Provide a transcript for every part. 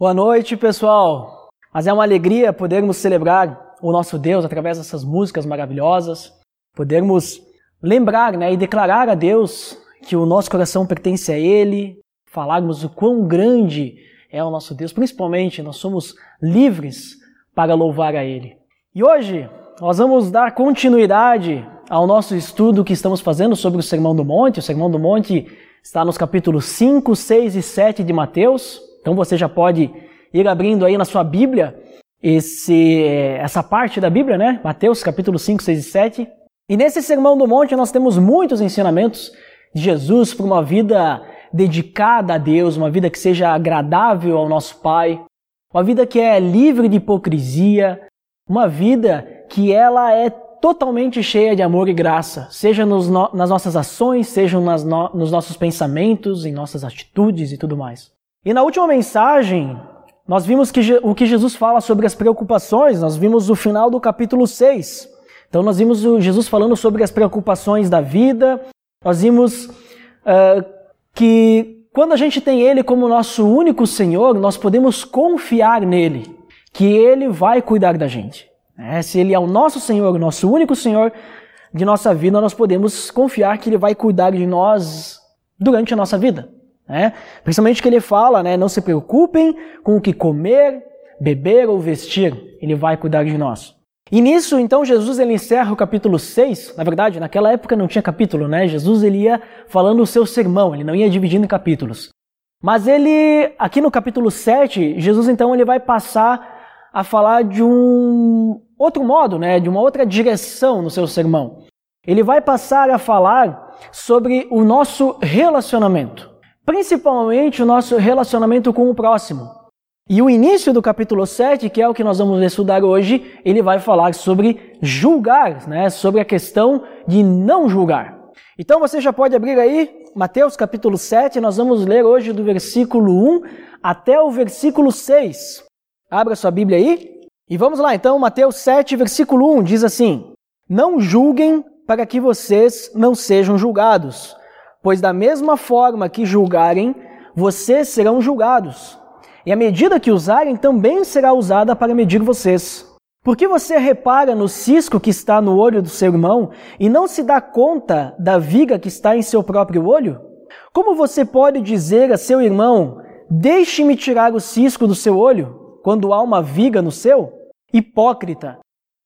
Boa noite, pessoal. Mas é uma alegria podermos celebrar o nosso Deus através dessas músicas maravilhosas, podermos lembrar né, e declarar a Deus que o nosso coração pertence a Ele, falarmos o quão grande é o nosso Deus, principalmente nós somos livres para louvar a Ele. E hoje nós vamos dar continuidade ao nosso estudo que estamos fazendo sobre o Sermão do Monte. O Sermão do Monte está nos capítulos 5, 6 e 7 de Mateus. Então você já pode ir abrindo aí na sua Bíblia esse, essa parte da Bíblia, né? Mateus capítulo 5, 6 e 7. E nesse Sermão do Monte nós temos muitos ensinamentos de Jesus para uma vida dedicada a Deus, uma vida que seja agradável ao nosso Pai, uma vida que é livre de hipocrisia, uma vida que ela é totalmente cheia de amor e graça, seja nos no, nas nossas ações, seja nas no, nos nossos pensamentos, em nossas atitudes e tudo mais. E na última mensagem, nós vimos que o que Jesus fala sobre as preocupações, nós vimos o final do capítulo 6. Então nós vimos Jesus falando sobre as preocupações da vida, nós vimos uh, que quando a gente tem Ele como nosso único Senhor, nós podemos confiar nele, que Ele vai cuidar da gente. É, se Ele é o nosso Senhor, o nosso único Senhor de nossa vida, nós podemos confiar que Ele vai cuidar de nós durante a nossa vida. Né? Principalmente que ele fala, né, não se preocupem com o que comer, beber ou vestir, ele vai cuidar de nós. E nisso, então, Jesus ele encerra o capítulo 6. Na verdade, naquela época não tinha capítulo, né? Jesus ele ia falando o seu sermão, ele não ia dividindo em capítulos. Mas ele, aqui no capítulo 7, Jesus então ele vai passar a falar de um outro modo, né? De uma outra direção no seu sermão. Ele vai passar a falar sobre o nosso relacionamento principalmente o nosso relacionamento com o próximo. E o início do capítulo 7, que é o que nós vamos estudar hoje, ele vai falar sobre julgar, né? sobre a questão de não julgar. Então você já pode abrir aí Mateus capítulo 7, nós vamos ler hoje do versículo 1 até o versículo 6. Abra sua Bíblia aí. E vamos lá então, Mateus 7, versículo 1 diz assim: Não julguem para que vocês não sejam julgados pois da mesma forma que julgarem, vocês serão julgados. E a medida que usarem também será usada para medir vocês. Por que você repara no cisco que está no olho do seu irmão e não se dá conta da viga que está em seu próprio olho? Como você pode dizer a seu irmão: Deixe-me tirar o cisco do seu olho, quando há uma viga no seu? Hipócrita!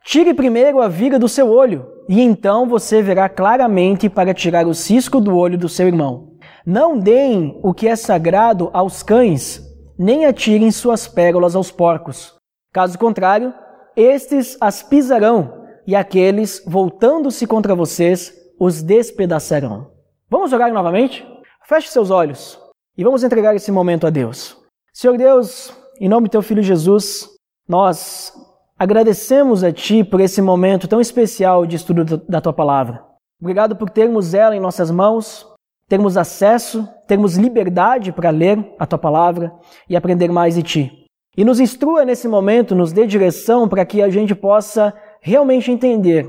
Tire primeiro a viga do seu olho, e então você verá claramente para tirar o cisco do olho do seu irmão. Não deem o que é sagrado aos cães, nem atirem suas pérolas aos porcos. Caso contrário, estes as pisarão, e aqueles, voltando-se contra vocês, os despedaçarão. Vamos orar novamente? Feche seus olhos e vamos entregar esse momento a Deus. Senhor Deus, em nome do teu filho Jesus, nós Agradecemos a Ti por esse momento tão especial de estudo da Tua palavra. Obrigado por termos ela em nossas mãos, termos acesso, termos liberdade para ler a Tua palavra e aprender mais de Ti. E nos instrua nesse momento, nos dê direção para que a gente possa realmente entender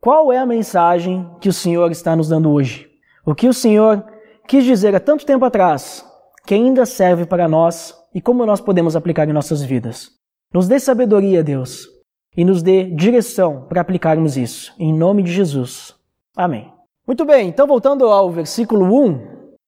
qual é a mensagem que o Senhor está nos dando hoje. O que o Senhor quis dizer há tanto tempo atrás, que ainda serve para nós e como nós podemos aplicar em nossas vidas. Nos dê sabedoria, Deus, e nos dê direção para aplicarmos isso. Em nome de Jesus. Amém. Muito bem, então voltando ao versículo 1,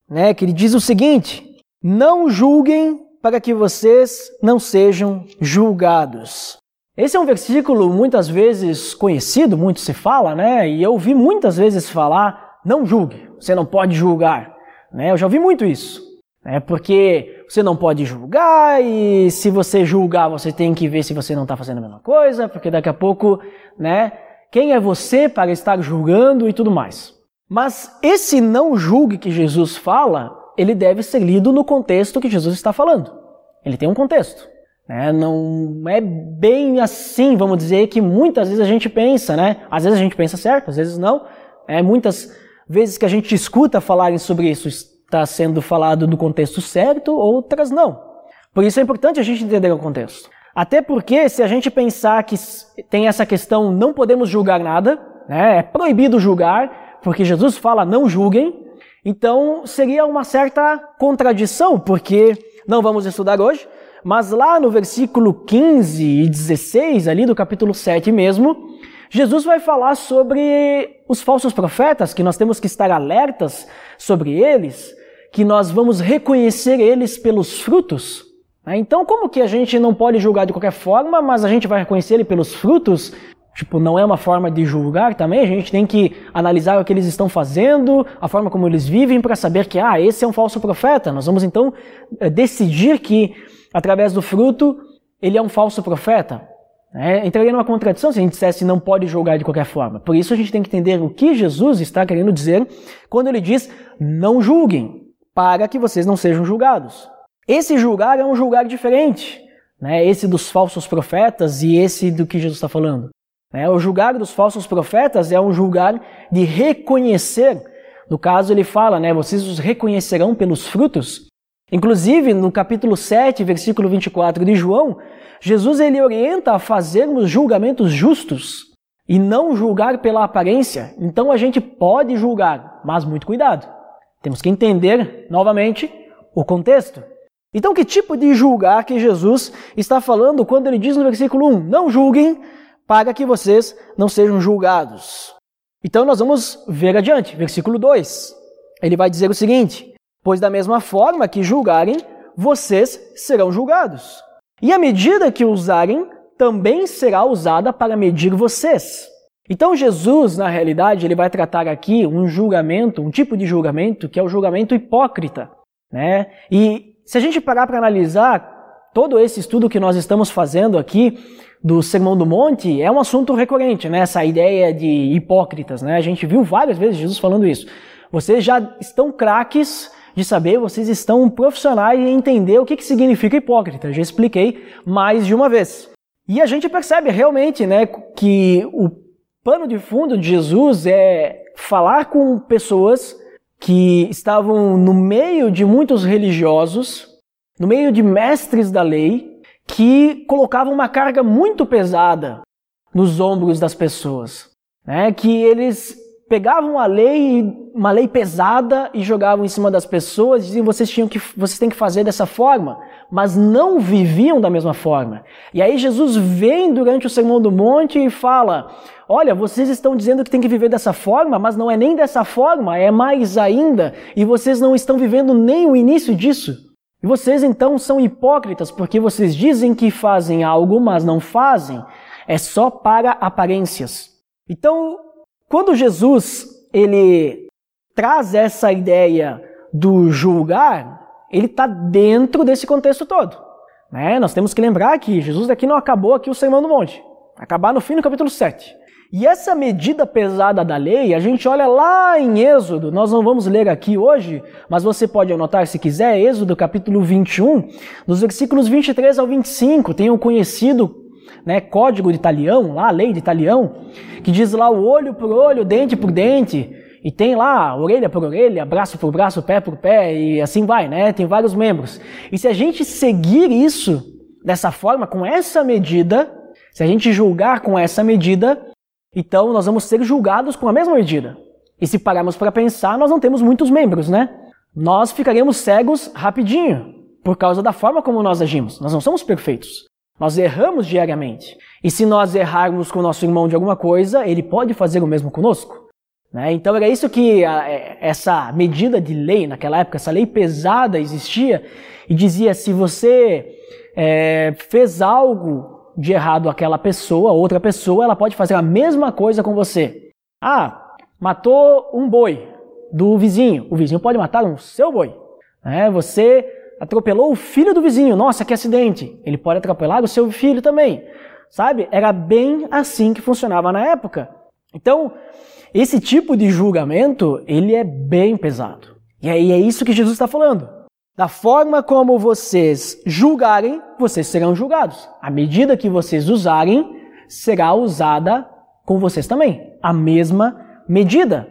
né, que ele diz o seguinte: Não julguem para que vocês não sejam julgados. Esse é um versículo muitas vezes conhecido, muito se fala, né? E eu ouvi muitas vezes falar: não julgue, você não pode julgar. Né? Eu já ouvi muito isso. É porque você não pode julgar e se você julgar você tem que ver se você não está fazendo a mesma coisa, porque daqui a pouco, né? Quem é você para estar julgando e tudo mais? Mas esse não julgue que Jesus fala, ele deve ser lido no contexto que Jesus está falando. Ele tem um contexto. Né? Não é bem assim, vamos dizer, que muitas vezes a gente pensa, né? Às vezes a gente pensa certo, às vezes não. É, muitas vezes que a gente escuta falarem sobre isso, está sendo falado no contexto certo, outras não. Por isso é importante a gente entender o contexto. Até porque, se a gente pensar que tem essa questão, não podemos julgar nada, né? é proibido julgar, porque Jesus fala não julguem, então seria uma certa contradição, porque não vamos estudar hoje, Mas lá no versículo 15 e 16, ali do capítulo 7 mesmo, Jesus vai falar sobre os falsos profetas, que nós temos que estar alertas sobre eles, que nós vamos reconhecer eles pelos frutos. Né? Então, como que a gente não pode julgar de qualquer forma, mas a gente vai reconhecer ele pelos frutos? Tipo, não é uma forma de julgar também, a gente tem que analisar o que eles estão fazendo, a forma como eles vivem, para saber que, ah, esse é um falso profeta. Nós vamos então eh, decidir que, através do fruto, ele é um falso profeta. É, entraria numa contradição se a gente dissesse não pode julgar de qualquer forma. Por isso a gente tem que entender o que Jesus está querendo dizer quando ele diz não julguem, para que vocês não sejam julgados. Esse julgar é um julgar diferente, né? esse dos falsos profetas e esse do que Jesus está falando. É, o julgar dos falsos profetas é um julgar de reconhecer. No caso, ele fala, né, vocês os reconhecerão pelos frutos. Inclusive, no capítulo 7, versículo 24 de João, Jesus ele orienta a fazermos julgamentos justos e não julgar pela aparência. Então a gente pode julgar, mas muito cuidado. Temos que entender novamente o contexto. Então, que tipo de julgar que Jesus está falando quando ele diz no versículo 1: Não julguem para que vocês não sejam julgados. Então nós vamos ver adiante, versículo 2. Ele vai dizer o seguinte: Pois da mesma forma que julgarem, vocês serão julgados. E a medida que usarem também será usada para medir vocês. Então Jesus, na realidade, ele vai tratar aqui um julgamento, um tipo de julgamento que é o julgamento hipócrita, né? E se a gente parar para analisar todo esse estudo que nós estamos fazendo aqui, do Sermão do Monte é um assunto recorrente, né? Essa ideia de hipócritas, né? A gente viu várias vezes Jesus falando isso. Vocês já estão craques de saber, vocês estão profissionais em entender o que, que significa hipócrita. Eu já expliquei mais de uma vez. E a gente percebe realmente, né, que o pano de fundo de Jesus é falar com pessoas que estavam no meio de muitos religiosos, no meio de mestres da lei, que colocavam uma carga muito pesada nos ombros das pessoas, né? que eles pegavam a lei, uma lei pesada e jogavam em cima das pessoas, diziam vocês tinham que vocês têm que fazer dessa forma, mas não viviam da mesma forma. E aí Jesus vem durante o Sermão do Monte e fala: "Olha, vocês estão dizendo que tem que viver dessa forma, mas não é nem dessa forma, é mais ainda, e vocês não estão vivendo nem o início disso." E vocês então são hipócritas porque vocês dizem que fazem algo, mas não fazem. É só para aparências. Então, quando Jesus ele traz essa ideia do julgar, ele está dentro desse contexto todo. Né? Nós temos que lembrar que Jesus aqui não acabou aqui o Sermão do Monte. Acabar no fim do capítulo 7. E essa medida pesada da lei, a gente olha lá em Êxodo, nós não vamos ler aqui hoje, mas você pode anotar se quiser, Êxodo capítulo 21, nos versículos 23 ao 25, tem o um conhecido né, código de Italião, lá a lei de Italião, que diz lá o olho por olho, dente por dente, e tem lá orelha por orelha, braço por braço, pé por pé, e assim vai, né? Tem vários membros. E se a gente seguir isso dessa forma, com essa medida, se a gente julgar com essa medida, então nós vamos ser julgados com a mesma medida. E se pararmos para pensar, nós não temos muitos membros, né? Nós ficaremos cegos rapidinho, por causa da forma como nós agimos. Nós não somos perfeitos. Nós erramos diariamente. E se nós errarmos com o nosso irmão de alguma coisa, ele pode fazer o mesmo conosco. Né? Então era isso que a, é, essa medida de lei naquela época, essa lei pesada existia e dizia: se você é, fez algo de errado aquela pessoa, outra pessoa, ela pode fazer a mesma coisa com você. Ah, matou um boi do vizinho. O vizinho pode matar um seu boi. É, você atropelou o filho do vizinho. Nossa, que acidente. Ele pode atropelar o seu filho também. Sabe? Era bem assim que funcionava na época. Então, esse tipo de julgamento, ele é bem pesado. E aí é isso que Jesus está falando. Da forma como vocês julgarem, vocês serão julgados. A medida que vocês usarem será usada com vocês também. A mesma medida.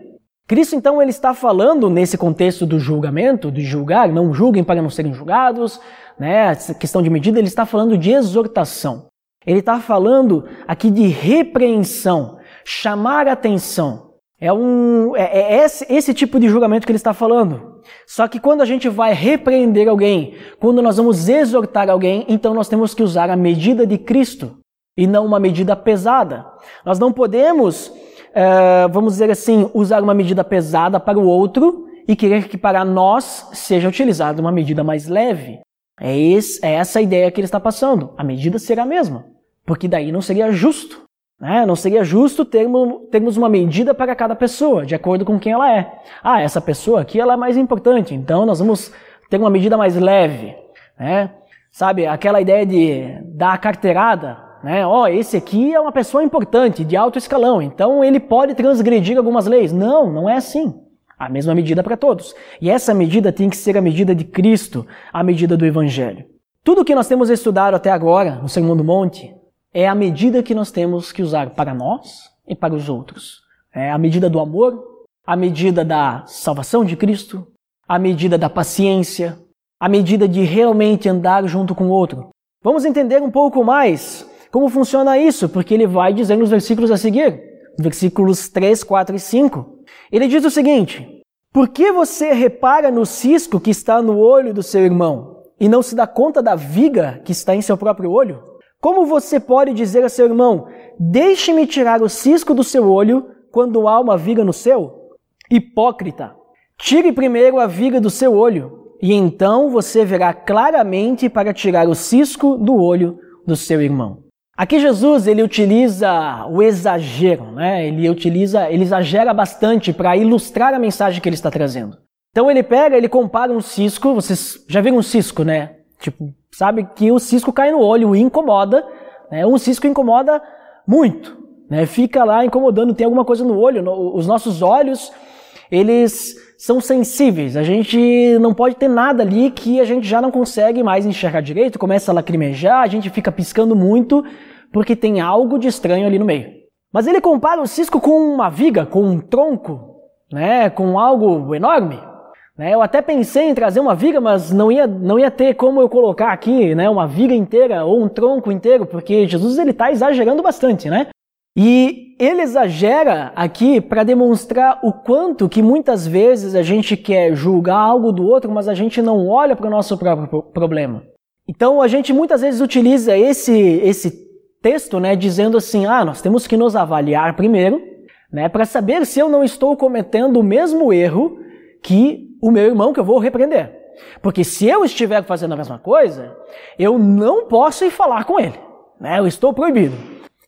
Cristo então ele está falando nesse contexto do julgamento, de julgar, não julguem para não serem julgados, né? Essa questão de medida, ele está falando de exortação. Ele está falando aqui de repreensão, chamar atenção. É, um, é, é esse, esse tipo de julgamento que ele está falando. Só que quando a gente vai repreender alguém, quando nós vamos exortar alguém, então nós temos que usar a medida de Cristo e não uma medida pesada. Nós não podemos, é, vamos dizer assim, usar uma medida pesada para o outro e querer que para nós seja utilizada uma medida mais leve. É, esse, é essa a ideia que ele está passando. A medida será a mesma, porque daí não seria justo. Né? Não seria justo termos, termos uma medida para cada pessoa, de acordo com quem ela é. Ah, essa pessoa aqui ela é mais importante, então nós vamos ter uma medida mais leve. Né? Sabe, aquela ideia de dar a carteirada, né? Ó, oh, esse aqui é uma pessoa importante, de alto escalão, então ele pode transgredir algumas leis. Não, não é assim. A mesma medida para todos. E essa medida tem que ser a medida de Cristo, a medida do Evangelho. Tudo que nós temos estudado até agora no Sermão do Monte é a medida que nós temos que usar para nós e para os outros. É a medida do amor, a medida da salvação de Cristo, a medida da paciência, a medida de realmente andar junto com o outro. Vamos entender um pouco mais como funciona isso, porque ele vai dizer nos versículos a seguir, versículos 3, 4 e 5. Ele diz o seguinte: Por que você repara no cisco que está no olho do seu irmão e não se dá conta da viga que está em seu próprio olho? Como você pode dizer a seu irmão: Deixe-me tirar o cisco do seu olho quando há uma viga no seu? Hipócrita! Tire primeiro a viga do seu olho, e então você verá claramente para tirar o cisco do olho do seu irmão. Aqui Jesus ele utiliza o exagero, né? Ele utiliza, ele exagera bastante para ilustrar a mensagem que ele está trazendo. Então ele pega, ele compara um cisco, vocês já viram um cisco, né? Tipo, sabe que o cisco cai no olho incomoda, né? Um cisco incomoda muito, né? Fica lá incomodando, tem alguma coisa no olho. No, os nossos olhos, eles são sensíveis. A gente não pode ter nada ali que a gente já não consegue mais enxergar direito, começa a lacrimejar, a gente fica piscando muito porque tem algo de estranho ali no meio. Mas ele compara o cisco com uma viga, com um tronco, né? Com algo enorme. Né? Eu até pensei em trazer uma viga, mas não ia, não ia ter como eu colocar aqui né, uma viga inteira ou um tronco inteiro, porque Jesus ele está exagerando bastante, né? E ele exagera aqui para demonstrar o quanto que muitas vezes a gente quer julgar algo do outro, mas a gente não olha para o nosso próprio problema. Então a gente muitas vezes utiliza esse, esse texto, né, dizendo assim, ah, nós temos que nos avaliar primeiro, né, para saber se eu não estou cometendo o mesmo erro que o meu irmão que eu vou repreender. Porque se eu estiver fazendo a mesma coisa, eu não posso ir falar com ele. Né? Eu estou proibido.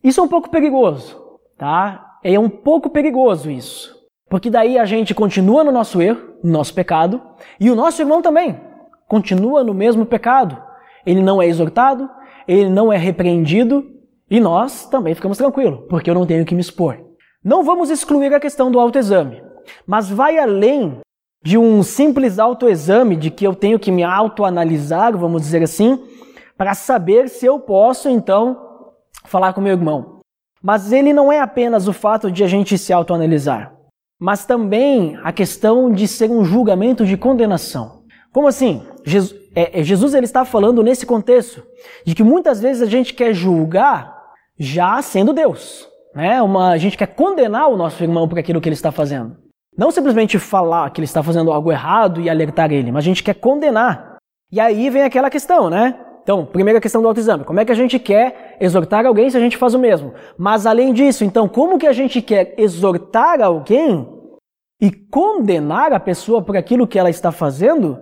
Isso é um pouco perigoso, tá? É um pouco perigoso isso. Porque daí a gente continua no nosso erro, no nosso pecado, e o nosso irmão também continua no mesmo pecado. Ele não é exortado, ele não é repreendido, e nós também ficamos tranquilos, porque eu não tenho que me expor. Não vamos excluir a questão do autoexame, mas vai além de um simples autoexame, de que eu tenho que me autoanalisar, vamos dizer assim, para saber se eu posso então falar com meu irmão. Mas ele não é apenas o fato de a gente se autoanalisar, mas também a questão de ser um julgamento de condenação. Como assim? Jesus, é, é, Jesus ele está falando nesse contexto de que muitas vezes a gente quer julgar já sendo Deus. Né? Uma, a gente quer condenar o nosso irmão por aquilo que ele está fazendo. Não simplesmente falar que ele está fazendo algo errado e alertar ele, mas a gente quer condenar. E aí vem aquela questão, né? Então, primeira questão do autoexame. Como é que a gente quer exortar alguém se a gente faz o mesmo? Mas além disso, então, como que a gente quer exortar alguém e condenar a pessoa por aquilo que ela está fazendo,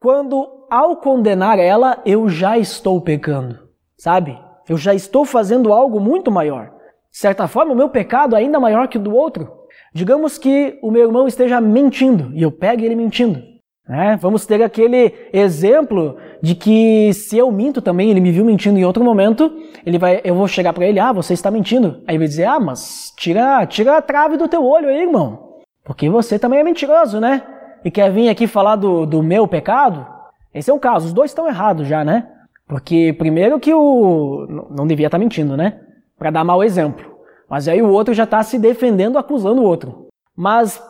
quando ao condenar ela, eu já estou pecando, sabe? Eu já estou fazendo algo muito maior. De certa forma, o meu pecado é ainda maior que o do outro. Digamos que o meu irmão esteja mentindo e eu pegue ele mentindo. Né? Vamos ter aquele exemplo de que se eu minto também, ele me viu mentindo em outro momento, ele vai, eu vou chegar para ele, ah, você está mentindo. Aí ele vai dizer, ah, mas tira, tira a trave do teu olho aí, irmão, porque você também é mentiroso, né? E quer vir aqui falar do, do meu pecado? Esse é um caso, os dois estão errados já, né? Porque primeiro que o não devia estar mentindo, né? Para dar mau exemplo. Mas aí o outro já está se defendendo, acusando o outro. Mas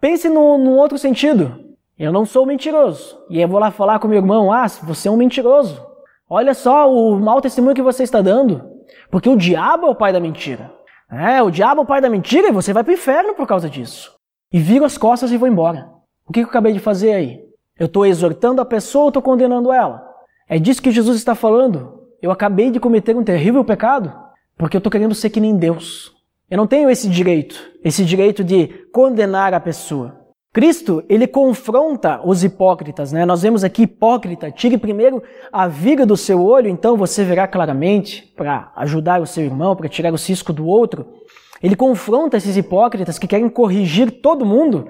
pense no, no outro sentido. Eu não sou mentiroso. E eu vou lá falar com meu irmão: Ah, você é um mentiroso. Olha só o mau testemunho que você está dando. Porque o diabo é o pai da mentira. É, o diabo é o pai da mentira e você vai para o inferno por causa disso. E viro as costas e vou embora. O que eu acabei de fazer aí? Eu estou exortando a pessoa ou estou condenando ela? É disso que Jesus está falando. Eu acabei de cometer um terrível pecado porque eu estou querendo ser que nem Deus. Eu não tenho esse direito, esse direito de condenar a pessoa. Cristo, ele confronta os hipócritas, né? Nós vemos aqui hipócrita, tire primeiro a viga do seu olho, então você verá claramente para ajudar o seu irmão, para tirar o cisco do outro. Ele confronta esses hipócritas que querem corrigir todo mundo,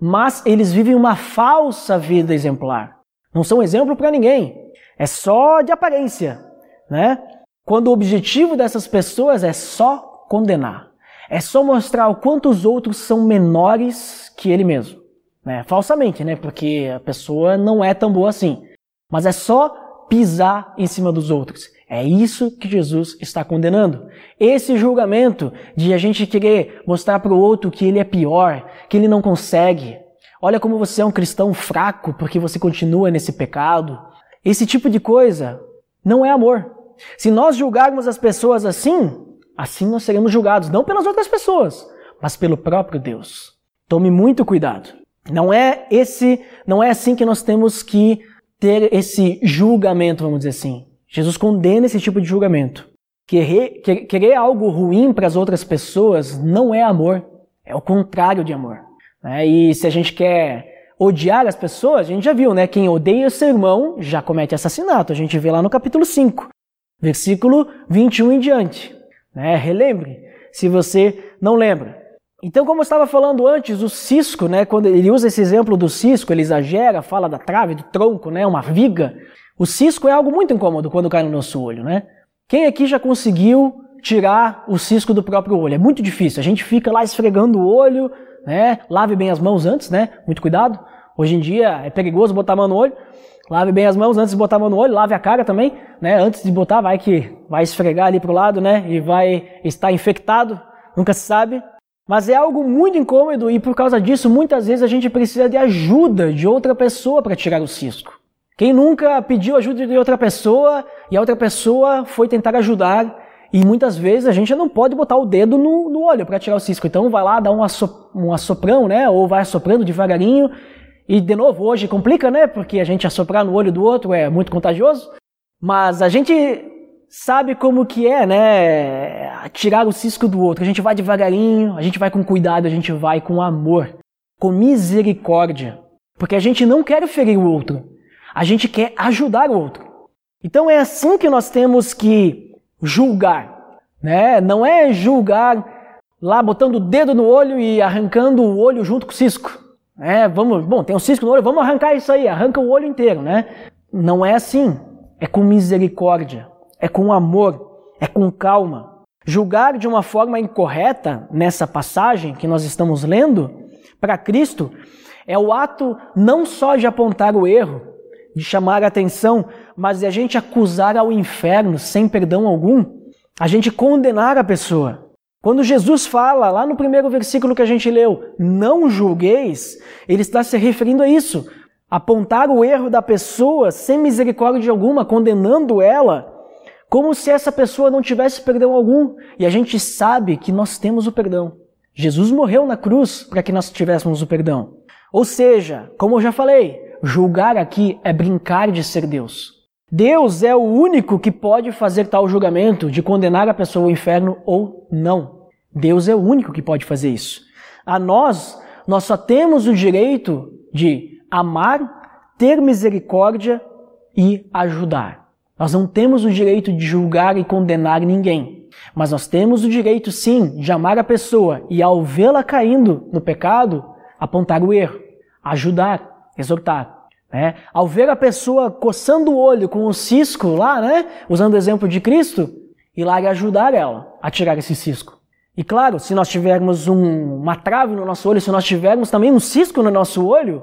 mas eles vivem uma falsa vida exemplar. Não são exemplo para ninguém. É só de aparência, né? Quando o objetivo dessas pessoas é só condenar. É só mostrar o quanto os outros são menores que ele mesmo. Né? Falsamente, né? Porque a pessoa não é tão boa assim. Mas é só pisar em cima dos outros. É isso que Jesus está condenando. Esse julgamento de a gente querer mostrar para o outro que ele é pior, que ele não consegue. Olha como você é um cristão fraco porque você continua nesse pecado. Esse tipo de coisa não é amor. Se nós julgarmos as pessoas assim, Assim nós seremos julgados, não pelas outras pessoas, mas pelo próprio Deus. Tome muito cuidado. Não é esse, não é assim que nós temos que ter esse julgamento, vamos dizer assim. Jesus condena esse tipo de julgamento. Querer, querer algo ruim para as outras pessoas não é amor, é o contrário de amor. Né? E se a gente quer odiar as pessoas, a gente já viu, né? Quem odeia seu irmão já comete assassinato. A gente vê lá no capítulo 5, versículo 21 em diante. Né? Relembre, se você não lembra. Então, como eu estava falando antes, o cisco, né, quando ele usa esse exemplo do cisco, ele exagera, fala da trave, do tronco, né, uma viga. O cisco é algo muito incômodo quando cai no nosso olho, né? Quem aqui já conseguiu tirar o cisco do próprio olho? É muito difícil. A gente fica lá esfregando o olho, né? Lave bem as mãos antes, né? Muito cuidado. Hoje em dia é perigoso botar a mão no olho. Lave bem as mãos antes de botar a mão no olho, lave a cara também, né? Antes de botar, vai que vai esfregar ali pro lado, né? E vai estar infectado, nunca se sabe. Mas é algo muito incômodo e por causa disso, muitas vezes a gente precisa de ajuda de outra pessoa para tirar o cisco. Quem nunca pediu ajuda de outra pessoa e a outra pessoa foi tentar ajudar e muitas vezes a gente não pode botar o dedo no, no olho para tirar o cisco. Então vai lá, dá um, assop, um assoprão, né? Ou vai assoprando devagarinho e de novo, hoje complica, né? Porque a gente assoprar no olho do outro é muito contagioso. Mas a gente sabe como que é, né? Tirar o cisco do outro. A gente vai devagarinho, a gente vai com cuidado, a gente vai com amor, com misericórdia. Porque a gente não quer ferir o outro. A gente quer ajudar o outro. Então é assim que nós temos que julgar, né? Não é julgar lá botando o dedo no olho e arrancando o olho junto com o cisco. É, vamos, bom, tem um cisco no olho, vamos arrancar isso aí, arranca o olho inteiro, né? Não é assim. É com misericórdia, é com amor, é com calma. Julgar de uma forma incorreta nessa passagem que nós estamos lendo, para Cristo, é o ato não só de apontar o erro, de chamar a atenção, mas de a gente acusar ao inferno sem perdão algum, a gente condenar a pessoa. Quando Jesus fala, lá no primeiro versículo que a gente leu, não julgueis, ele está se referindo a isso. Apontar o erro da pessoa sem misericórdia alguma, condenando ela, como se essa pessoa não tivesse perdão algum. E a gente sabe que nós temos o perdão. Jesus morreu na cruz para que nós tivéssemos o perdão. Ou seja, como eu já falei, julgar aqui é brincar de ser Deus. Deus é o único que pode fazer tal julgamento de condenar a pessoa ao inferno ou não. Deus é o único que pode fazer isso. A nós, nós só temos o direito de amar, ter misericórdia e ajudar. Nós não temos o direito de julgar e condenar ninguém. Mas nós temos o direito, sim, de amar a pessoa e, ao vê-la caindo no pecado, apontar o erro, ajudar, exortar. Né? Ao ver a pessoa coçando o olho com o cisco lá, né? usando o exemplo de Cristo, ir lá e ajudar ela a tirar esse cisco. E claro, se nós tivermos um, uma trave no nosso olho, se nós tivermos também um cisco no nosso olho,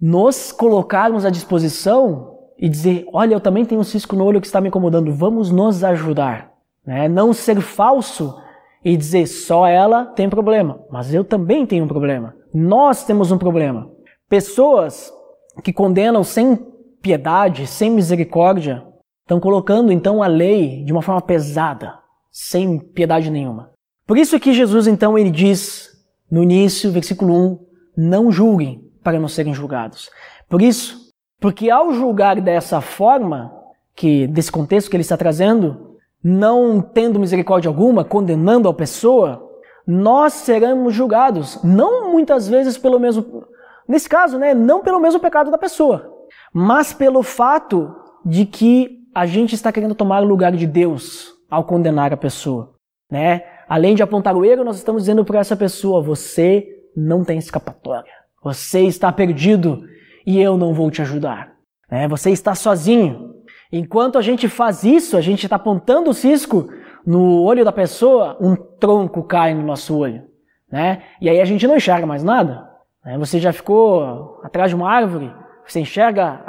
nos colocarmos à disposição e dizer: Olha, eu também tenho um cisco no olho que está me incomodando, vamos nos ajudar. Né? Não ser falso e dizer só ela tem problema, mas eu também tenho um problema. Nós temos um problema. Pessoas que condenam sem piedade, sem misericórdia, estão colocando então a lei de uma forma pesada, sem piedade nenhuma. Por isso que Jesus então ele diz no início, versículo 1, não julguem para não serem julgados. Por isso, porque ao julgar dessa forma, que desse contexto que ele está trazendo, não tendo misericórdia alguma, condenando a pessoa, nós seremos julgados, não muitas vezes pelo mesmo, nesse caso, né, não pelo mesmo pecado da pessoa, mas pelo fato de que a gente está querendo tomar o lugar de Deus ao condenar a pessoa, né? Além de apontar o erro, nós estamos dizendo para essa pessoa: você não tem escapatória, você está perdido e eu não vou te ajudar, né? Você está sozinho. Enquanto a gente faz isso, a gente está apontando o cisco no olho da pessoa, um tronco cai no nosso olho, né? E aí a gente não enxerga mais nada. Né? Você já ficou atrás de uma árvore, você enxerga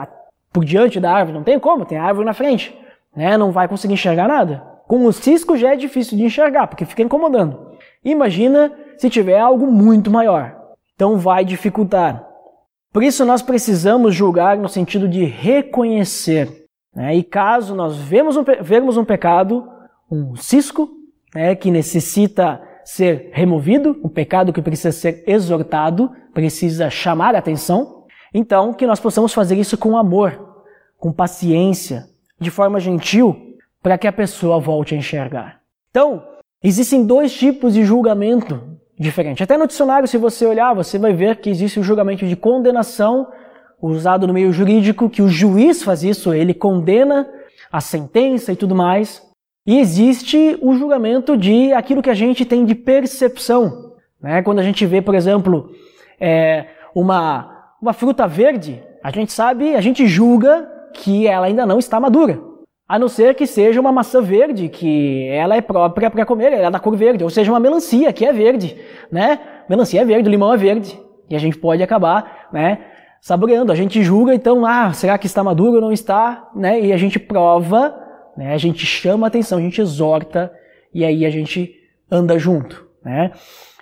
por diante da árvore, não tem como, tem árvore na frente, né? Não vai conseguir enxergar nada. Com o cisco já é difícil de enxergar, porque fica incomodando. Imagina se tiver algo muito maior. Então vai dificultar. Por isso nós precisamos julgar no sentido de reconhecer. Né? E caso nós vemos um, vemos um pecado, um cisco, né, que necessita ser removido, um pecado que precisa ser exortado, precisa chamar a atenção, então que nós possamos fazer isso com amor, com paciência, de forma gentil, para que a pessoa volte a enxergar. Então, existem dois tipos de julgamento diferentes. Até no dicionário, se você olhar, você vai ver que existe o julgamento de condenação, usado no meio jurídico, que o juiz faz isso, ele condena a sentença e tudo mais. E existe o julgamento de aquilo que a gente tem de percepção. Né? Quando a gente vê, por exemplo, é, uma, uma fruta verde, a gente sabe, a gente julga que ela ainda não está madura. A não ser que seja uma maçã verde, que ela é própria para comer, ela é da cor verde. Ou seja, uma melancia, que é verde. Né? Melancia é verde, limão é verde. E a gente pode acabar né, saboreando. A gente julga, então, ah, será que está maduro ou não está? Né? E a gente prova né? A gente chama atenção, a gente exorta e aí a gente anda junto. Né?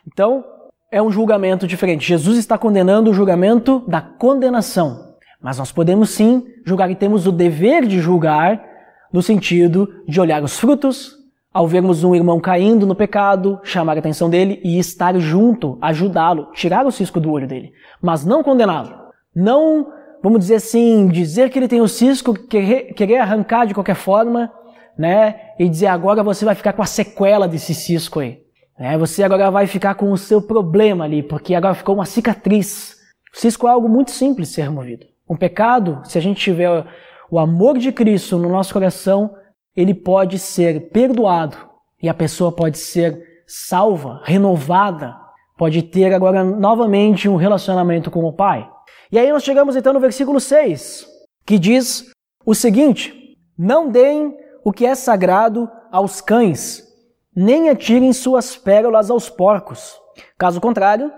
Então, é um julgamento diferente. Jesus está condenando o julgamento da condenação. Mas nós podemos sim julgar e temos o dever de julgar no sentido de olhar os frutos, ao vermos um irmão caindo no pecado, chamar a atenção dele e estar junto, ajudá-lo, tirar o cisco do olho dele, mas não condená-lo. Não vamos dizer assim, dizer que ele tem o cisco, querer, querer arrancar de qualquer forma, né? E dizer agora você vai ficar com a sequela desse cisco aí. Né? Você agora vai ficar com o seu problema ali, porque agora ficou uma cicatriz. O cisco é algo muito simples de ser removido. Um pecado, se a gente tiver o amor de Cristo no nosso coração, ele pode ser perdoado e a pessoa pode ser salva, renovada, pode ter agora novamente um relacionamento com o Pai. E aí nós chegamos então no versículo 6, que diz o seguinte: Não deem o que é sagrado aos cães, nem atirem suas pérolas aos porcos. Caso contrário,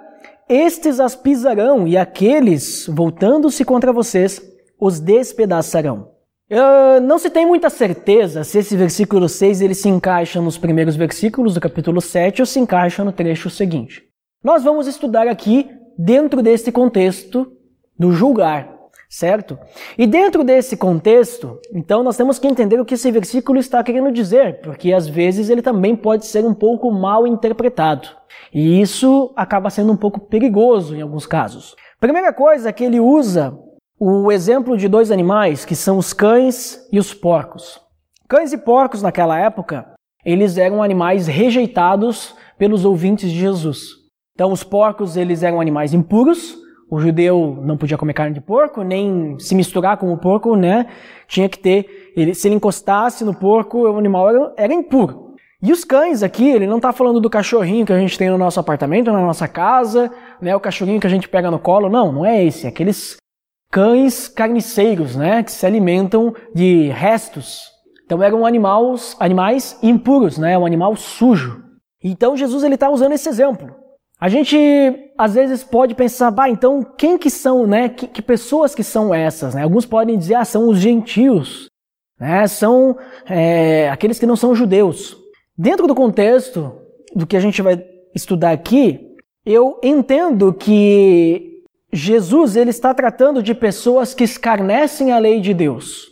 estes as pisarão e aqueles, voltando-se contra vocês, os despedaçarão. Uh, não se tem muita certeza se esse versículo 6 ele se encaixa nos primeiros versículos do capítulo 7 ou se encaixa no trecho seguinte. Nós vamos estudar aqui, dentro deste contexto, do julgar, certo? E dentro desse contexto, então nós temos que entender o que esse versículo está querendo dizer, porque às vezes ele também pode ser um pouco mal interpretado. E isso acaba sendo um pouco perigoso em alguns casos. Primeira coisa é que ele usa o exemplo de dois animais, que são os cães e os porcos. Cães e porcos naquela época, eles eram animais rejeitados pelos ouvintes de Jesus. Então os porcos, eles eram animais impuros, o judeu não podia comer carne de porco, nem se misturar com o porco, né? Tinha que ter, ele, se ele encostasse no porco, o animal era, era impuro. E os cães aqui, ele não está falando do cachorrinho que a gente tem no nosso apartamento, na nossa casa, né? O cachorrinho que a gente pega no colo, não, não é esse. É aqueles cães carniceiros, né? Que se alimentam de restos. Então eram animais, animais impuros, né? Um animal sujo. Então Jesus ele está usando esse exemplo. A gente às vezes pode pensar, bah, então quem que são, né? Que, que pessoas que são essas? Né? Alguns podem dizer, ah, são os gentios, né? São é, aqueles que não são judeus. Dentro do contexto do que a gente vai estudar aqui, eu entendo que Jesus ele está tratando de pessoas que escarnecem a lei de Deus.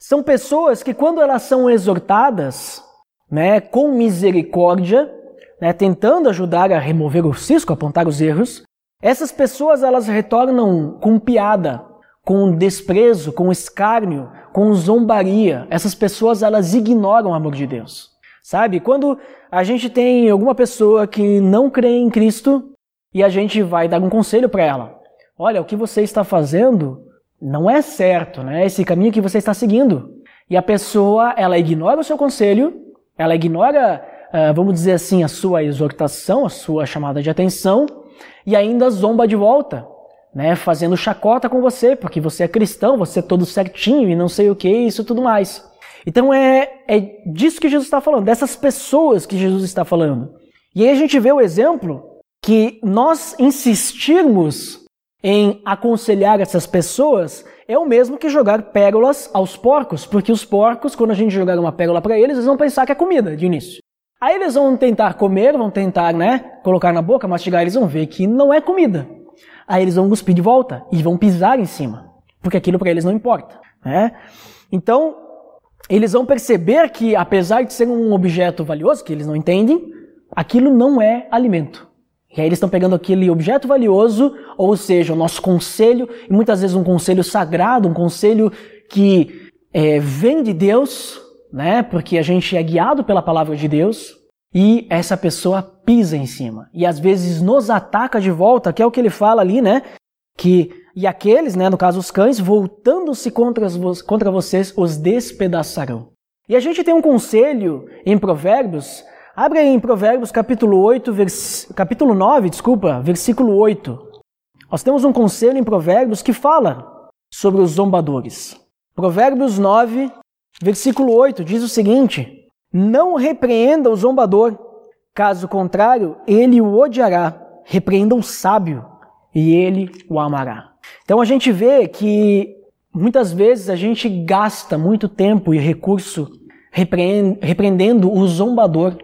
São pessoas que quando elas são exortadas, né, com misericórdia, né, tentando ajudar a remover o cisco, apontar os erros, essas pessoas elas retornam com piada, com desprezo, com escárnio, com zombaria. Essas pessoas elas ignoram o amor de Deus. Sabe? Quando a gente tem alguma pessoa que não crê em Cristo e a gente vai dar um conselho para ela. Olha, o que você está fazendo não é certo, né? Esse caminho que você está seguindo. E a pessoa, ela ignora o seu conselho, ela ignora, vamos dizer assim, a sua exortação, a sua chamada de atenção, e ainda zomba de volta, né? Fazendo chacota com você, porque você é cristão, você é todo certinho e não sei o que, isso tudo mais. Então é, é disso que Jesus está falando, dessas pessoas que Jesus está falando. E aí a gente vê o exemplo que nós insistirmos em aconselhar essas pessoas é o mesmo que jogar pérolas aos porcos, porque os porcos, quando a gente jogar uma pérola para eles, eles vão pensar que é comida de início. Aí eles vão tentar comer, vão tentar, né, colocar na boca, mastigar, eles vão ver que não é comida. Aí eles vão cuspir de volta e vão pisar em cima, porque aquilo para eles não importa, né? Então, eles vão perceber que apesar de ser um objeto valioso que eles não entendem, aquilo não é alimento. E aí eles estão pegando aquele objeto valioso, ou seja, o nosso conselho, e muitas vezes um conselho sagrado, um conselho que é, vem de Deus, né? Porque a gente é guiado pela palavra de Deus, e essa pessoa pisa em cima. E às vezes nos ataca de volta, que é o que ele fala ali, né? Que e aqueles, né, no caso os cães, voltando-se contra, contra vocês, os despedaçarão. E a gente tem um conselho em Provérbios Abre aí em Provérbios capítulo 8, vers... capítulo 9, desculpa, versículo 8. Nós temos um conselho em Provérbios que fala sobre os zombadores. Provérbios 9, versículo 8 diz o seguinte: Não repreenda o zombador, caso contrário, ele o odiará. Repreenda o sábio, e ele o amará. Então a gente vê que muitas vezes a gente gasta muito tempo e recurso repreendendo o zombador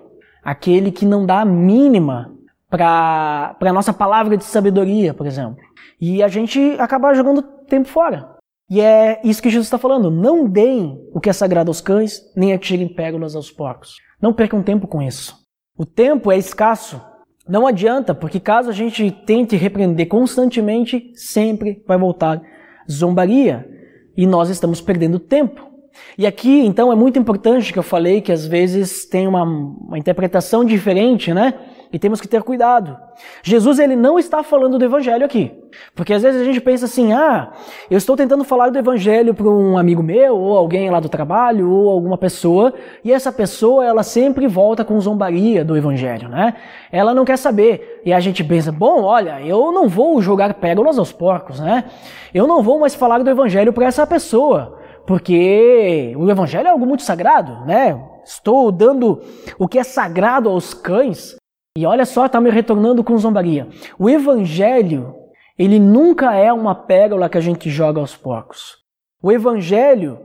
aquele que não dá a mínima para a nossa palavra de sabedoria, por exemplo. E a gente acaba jogando tempo fora. E é isso que Jesus está falando. Não deem o que é sagrado aos cães, nem atirem pérolas aos porcos. Não percam tempo com isso. O tempo é escasso. Não adianta, porque caso a gente tente repreender constantemente, sempre vai voltar zombaria. E nós estamos perdendo tempo. E aqui, então, é muito importante que eu falei que às vezes tem uma, uma interpretação diferente, né? E temos que ter cuidado. Jesus, ele não está falando do evangelho aqui. Porque às vezes a gente pensa assim, ah, eu estou tentando falar do evangelho para um amigo meu, ou alguém lá do trabalho, ou alguma pessoa, e essa pessoa, ela sempre volta com zombaria do evangelho, né? Ela não quer saber. E a gente pensa, bom, olha, eu não vou jogar pérolas aos porcos, né? Eu não vou mais falar do evangelho para essa pessoa porque o evangelho é algo muito sagrado, né? Estou dando o que é sagrado aos cães e olha só, está me retornando com zombaria. O evangelho, ele nunca é uma pérola que a gente joga aos porcos. O evangelho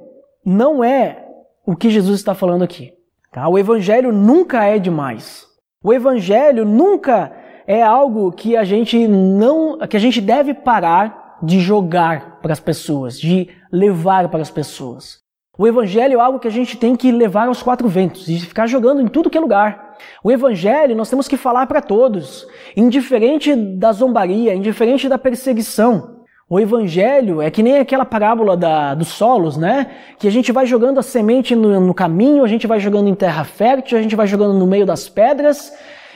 não é o que Jesus está falando aqui. Tá? O evangelho nunca é demais. O evangelho nunca é algo que a gente não, que a gente deve parar de jogar para as pessoas, de levar para as pessoas. O evangelho é algo que a gente tem que levar aos quatro ventos e ficar jogando em tudo que é lugar. O evangelho nós temos que falar para todos, indiferente da zombaria, indiferente da perseguição. O evangelho é que nem aquela parábola da, dos solos, né? Que a gente vai jogando a semente no, no caminho, a gente vai jogando em terra fértil, a gente vai jogando no meio das pedras,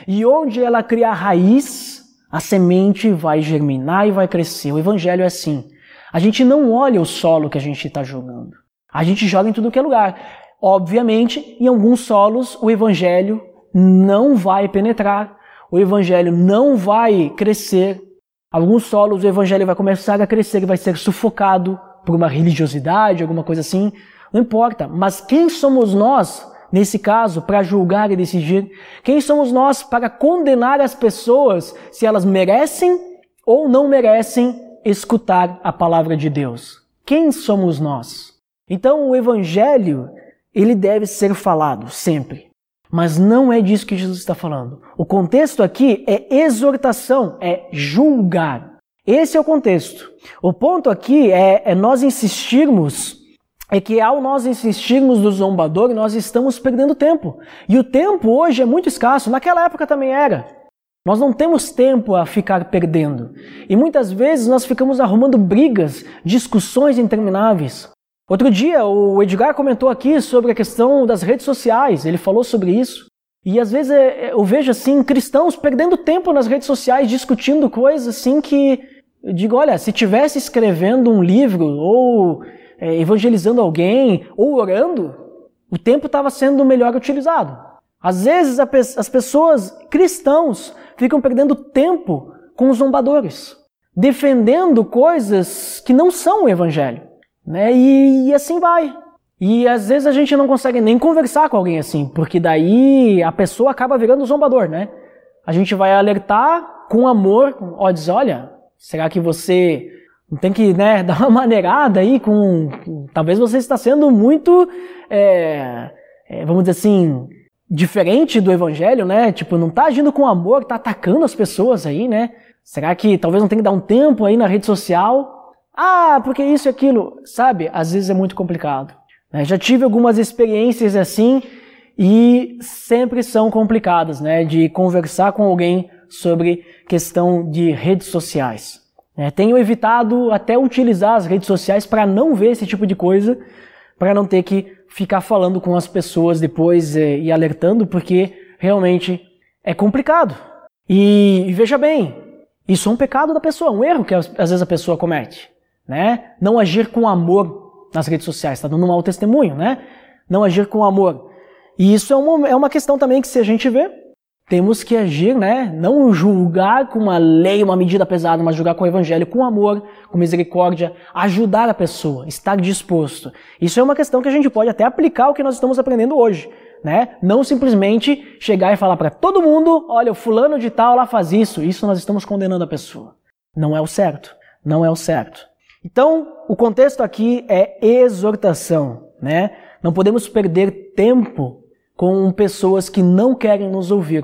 e onde ela criar raiz, a semente vai germinar e vai crescer. O evangelho é assim. A gente não olha o solo que a gente está jogando. A gente joga em tudo que é lugar. Obviamente, em alguns solos, o evangelho não vai penetrar, o evangelho não vai crescer. Alguns solos, o evangelho vai começar a crescer vai ser sufocado por uma religiosidade, alguma coisa assim. Não importa. Mas quem somos nós, nesse caso, para julgar e decidir? Quem somos nós para condenar as pessoas se elas merecem ou não merecem escutar a palavra de Deus. Quem somos nós? Então o evangelho, ele deve ser falado sempre. Mas não é disso que Jesus está falando. O contexto aqui é exortação, é julgar. Esse é o contexto. O ponto aqui é, é nós insistirmos é que ao nós insistirmos no zombador, nós estamos perdendo tempo. E o tempo hoje é muito escasso, naquela época também era. Nós não temos tempo a ficar perdendo. E muitas vezes nós ficamos arrumando brigas, discussões intermináveis. Outro dia, o Edgar comentou aqui sobre a questão das redes sociais, ele falou sobre isso. E às vezes é, é, eu vejo assim cristãos perdendo tempo nas redes sociais discutindo coisas assim que eu digo, olha, se tivesse escrevendo um livro ou é, evangelizando alguém ou orando, o tempo estava sendo melhor utilizado. Às vezes as pessoas cristãos ficam perdendo tempo com os zombadores, defendendo coisas que não são o evangelho. Né? E, e assim vai. E às vezes a gente não consegue nem conversar com alguém assim, porque daí a pessoa acaba virando zombador, né? A gente vai alertar com amor, ó, diz, olha, será que você tem que né, dar uma maneirada aí com. Talvez você está sendo muito, é, é, vamos dizer assim, diferente do evangelho, né? Tipo, não está agindo com amor, está atacando as pessoas aí, né? Será que talvez não tem que dar um tempo aí na rede social? Ah, porque isso e aquilo, sabe? Às vezes é muito complicado. Né? Já tive algumas experiências assim e sempre são complicadas, né? De conversar com alguém sobre questão de redes sociais. É, tenho evitado até utilizar as redes sociais para não ver esse tipo de coisa, para não ter que ficar falando com as pessoas depois é, e alertando, porque realmente é complicado. E, e veja bem, isso é um pecado da pessoa, um erro que às vezes a pessoa comete né? Não agir com amor nas redes sociais, está dando um mau testemunho, né? Não agir com amor. E isso é uma, é uma questão também que se a gente vê, temos que agir, né? Não julgar com uma lei, uma medida pesada, mas julgar com o evangelho, com amor, com misericórdia, ajudar a pessoa, estar disposto. Isso é uma questão que a gente pode até aplicar o que nós estamos aprendendo hoje, né? Não simplesmente chegar e falar para todo mundo, olha, o fulano de tal lá faz isso, isso nós estamos condenando a pessoa. Não é o certo, não é o certo. Então, o contexto aqui é exortação, né? Não podemos perder tempo com pessoas que não querem nos ouvir,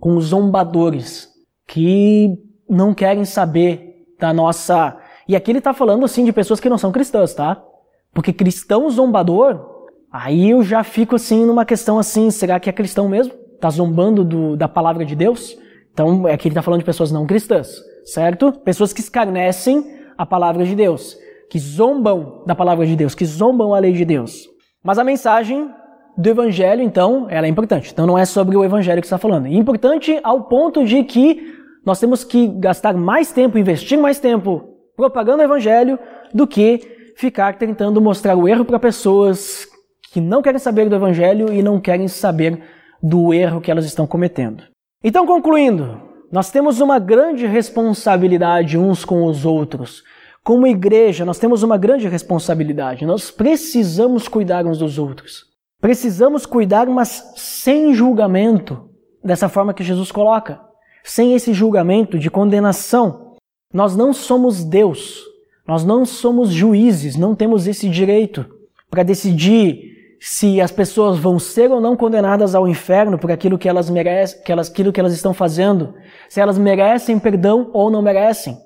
com zombadores, que não querem saber da nossa. E aqui ele está falando assim de pessoas que não são cristãs, tá? Porque cristão zombador, aí eu já fico assim numa questão assim, será que é cristão mesmo? Está zombando do, da palavra de Deus? Então, aqui ele está falando de pessoas não cristãs, certo? Pessoas que escarnecem a palavra de Deus, que zombam da palavra de Deus, que zombam a lei de Deus. Mas a mensagem do evangelho, então, ela é importante. Então não é sobre o evangelho que está falando. É importante ao ponto de que nós temos que gastar mais tempo, investir mais tempo propagando o evangelho do que ficar tentando mostrar o erro para pessoas que não querem saber do evangelho e não querem saber do erro que elas estão cometendo. Então, concluindo, nós temos uma grande responsabilidade uns com os outros. Como igreja, nós temos uma grande responsabilidade. Nós precisamos cuidar uns dos outros. Precisamos cuidar, mas sem julgamento, dessa forma que Jesus coloca. Sem esse julgamento de condenação. Nós não somos Deus. Nós não somos juízes, não temos esse direito para decidir se as pessoas vão ser ou não condenadas ao inferno por aquilo que elas merecem, que elas, aquilo que elas estão fazendo, se elas merecem perdão ou não merecem,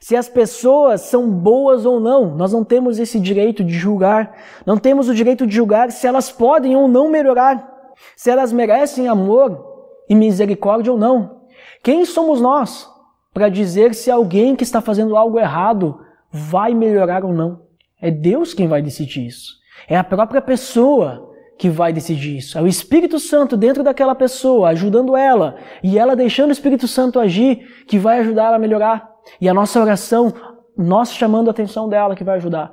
se as pessoas são boas ou não, nós não temos esse direito de julgar, não temos o direito de julgar se elas podem ou não melhorar, se elas merecem amor e misericórdia ou não. Quem somos nós para dizer se alguém que está fazendo algo errado vai melhorar ou não? É Deus quem vai decidir isso. É a própria pessoa que vai decidir isso. É o Espírito Santo dentro daquela pessoa, ajudando ela, e ela deixando o Espírito Santo agir, que vai ajudar ela a melhorar. E a nossa oração, nós chamando a atenção dela, que vai ajudar.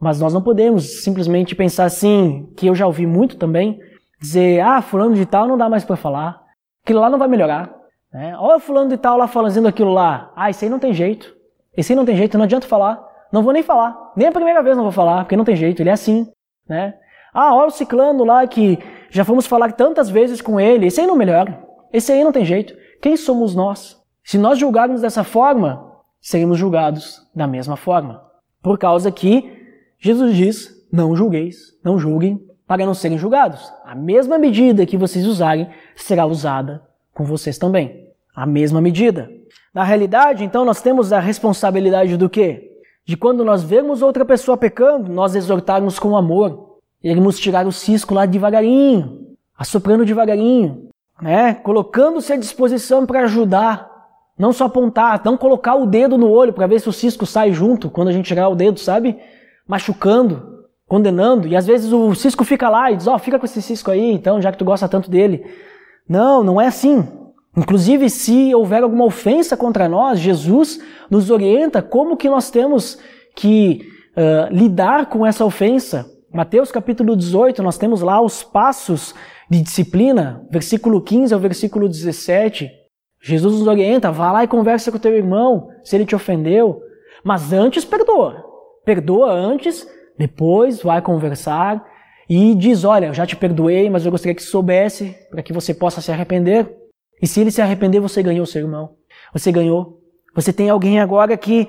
Mas nós não podemos simplesmente pensar assim, que eu já ouvi muito também, dizer, ah, fulano de tal não dá mais para falar, aquilo lá não vai melhorar. Né? Olha fulano de tal lá fazendo aquilo lá, ah, isso aí não tem jeito. Esse aí não tem jeito, não adianta falar. Não vou nem falar. Nem a primeira vez não vou falar, porque não tem jeito, ele é assim né? Ah, olha o ciclano lá que já fomos falar tantas vezes com ele, esse aí não melhora, esse aí não tem jeito. Quem somos nós? Se nós julgarmos dessa forma, seremos julgados da mesma forma. Por causa que Jesus diz: não julgueis, não julguem, para não serem julgados. A mesma medida que vocês usarem será usada com vocês também. A mesma medida. Na realidade, então, nós temos a responsabilidade do quê? De quando nós vemos outra pessoa pecando, nós exortarmos com amor, irmos tirar o cisco lá devagarinho, assoprando devagarinho, né? colocando-se à disposição para ajudar, não só apontar, não colocar o dedo no olho para ver se o cisco sai junto quando a gente tirar o dedo, sabe? Machucando, condenando, e às vezes o cisco fica lá e diz: Ó, oh, fica com esse cisco aí, então, já que tu gosta tanto dele. Não, não é assim. Inclusive, se houver alguma ofensa contra nós, Jesus nos orienta como que nós temos que uh, lidar com essa ofensa. Mateus capítulo 18, nós temos lá os passos de disciplina, versículo 15 ao versículo 17. Jesus nos orienta, vá lá e conversa com o teu irmão, se ele te ofendeu, mas antes perdoa. Perdoa antes, depois vai conversar e diz, olha, eu já te perdoei, mas eu gostaria que soubesse para que você possa se arrepender. E se ele se arrepender, você ganhou seu irmão. Você ganhou. Você tem alguém agora que,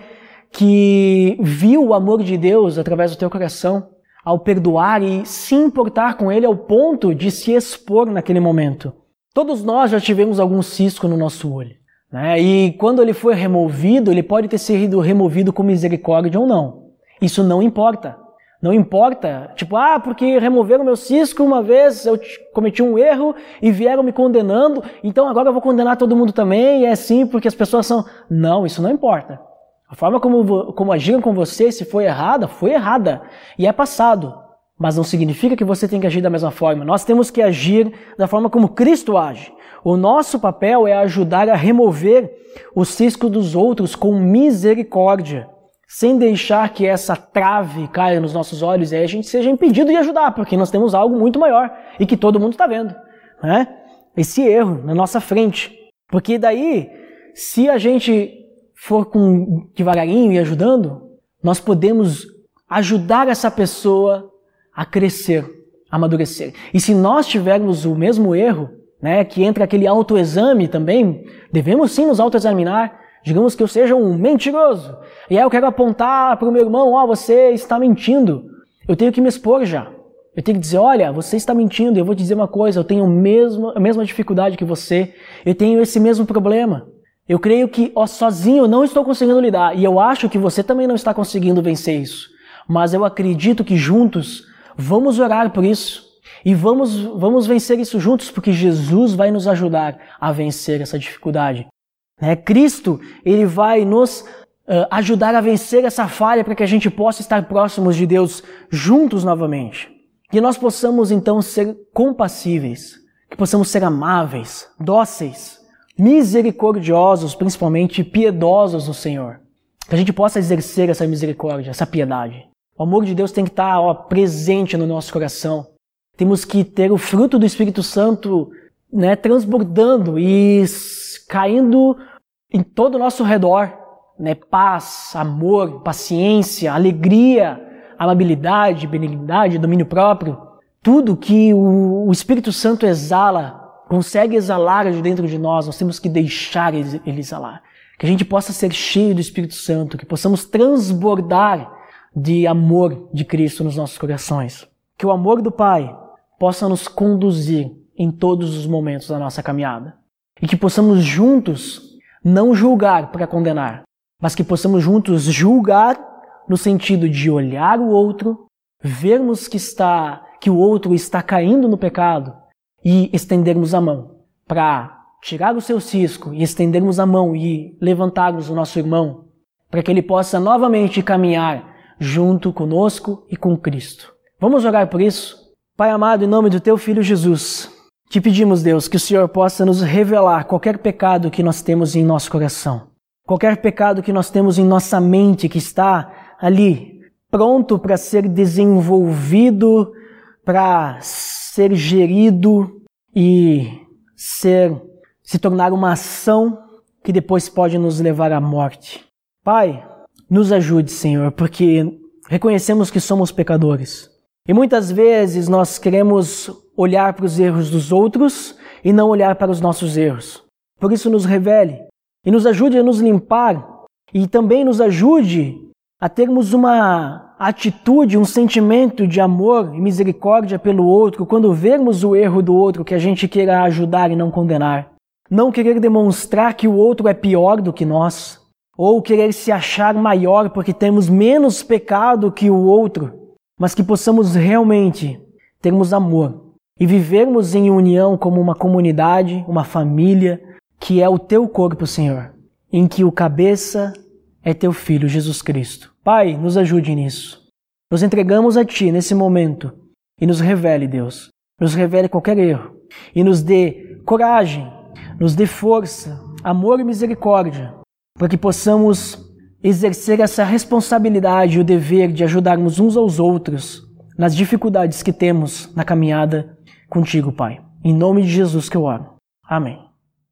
que viu o amor de Deus através do teu coração ao perdoar e se importar com ele ao ponto de se expor naquele momento. Todos nós já tivemos algum cisco no nosso olho. Né? E quando ele foi removido, ele pode ter sido removido com misericórdia ou não. Isso não importa. Não importa, tipo, ah, porque removeram meu cisco uma vez, eu cometi um erro e vieram me condenando, então agora eu vou condenar todo mundo também, e é assim porque as pessoas são. Não, isso não importa. A forma como, como agiram com você, se foi errada, foi errada. E é passado. Mas não significa que você tem que agir da mesma forma. Nós temos que agir da forma como Cristo age. O nosso papel é ajudar a remover o cisco dos outros com misericórdia sem deixar que essa trave caia nos nossos olhos e a gente seja impedido de ajudar, porque nós temos algo muito maior e que todo mundo está vendo. Né? Esse erro na nossa frente. Porque daí, se a gente for com devagarinho e ajudando, nós podemos ajudar essa pessoa a crescer, a amadurecer. E se nós tivermos o mesmo erro, né, que entra aquele autoexame também, devemos sim nos autoexaminar Digamos que eu seja um mentiroso. E aí eu quero apontar para o meu irmão, ó, oh, você está mentindo. Eu tenho que me expor já. Eu tenho que dizer, olha, você está mentindo, eu vou te dizer uma coisa, eu tenho mesmo, a mesma dificuldade que você, eu tenho esse mesmo problema. Eu creio que ó, sozinho eu não estou conseguindo lidar, e eu acho que você também não está conseguindo vencer isso. Mas eu acredito que juntos vamos orar por isso. E vamos, vamos vencer isso juntos, porque Jesus vai nos ajudar a vencer essa dificuldade. Né? Cristo, ele vai nos uh, ajudar a vencer essa falha para que a gente possa estar próximos de Deus juntos novamente. Que nós possamos então ser compassíveis, que possamos ser amáveis, dóceis, misericordiosos, principalmente piedosos no Senhor. Que a gente possa exercer essa misericórdia, essa piedade. O amor de Deus tem que estar ó, presente no nosso coração. Temos que ter o fruto do Espírito Santo né, transbordando e caindo em todo o nosso redor, né? Paz, amor, paciência, alegria, amabilidade, benignidade, domínio próprio. Tudo que o, o Espírito Santo exala, consegue exalar de dentro de nós, nós temos que deixar ele, ele exalar. Que a gente possa ser cheio do Espírito Santo, que possamos transbordar de amor de Cristo nos nossos corações. Que o amor do Pai possa nos conduzir em todos os momentos da nossa caminhada. E que possamos juntos não julgar para condenar, mas que possamos juntos julgar no sentido de olhar o outro, vermos que está que o outro está caindo no pecado e estendermos a mão para tirar o seu cisco e estendermos a mão e levantarmos o nosso irmão para que ele possa novamente caminhar junto conosco e com Cristo. Vamos orar por isso? Pai amado, em nome do teu filho Jesus, te pedimos, Deus, que o Senhor possa nos revelar qualquer pecado que nós temos em nosso coração, qualquer pecado que nós temos em nossa mente que está ali, pronto para ser desenvolvido, para ser gerido e ser se tornar uma ação que depois pode nos levar à morte. Pai, nos ajude, Senhor, porque reconhecemos que somos pecadores. E muitas vezes nós queremos olhar para os erros dos outros e não olhar para os nossos erros. Por isso, nos revele e nos ajude a nos limpar e também nos ajude a termos uma atitude, um sentimento de amor e misericórdia pelo outro quando vermos o erro do outro que a gente queira ajudar e não condenar. Não querer demonstrar que o outro é pior do que nós ou querer se achar maior porque temos menos pecado que o outro, mas que possamos realmente termos amor e vivermos em união como uma comunidade, uma família, que é o teu corpo, Senhor, em que o cabeça é teu filho Jesus Cristo. Pai, nos ajude nisso. Nos entregamos a ti nesse momento e nos revele, Deus. Nos revele qualquer erro e nos dê coragem, nos dê força, amor e misericórdia, para que possamos exercer essa responsabilidade e o dever de ajudarmos uns aos outros nas dificuldades que temos na caminhada contigo, Pai. Em nome de Jesus que eu oro. Amém.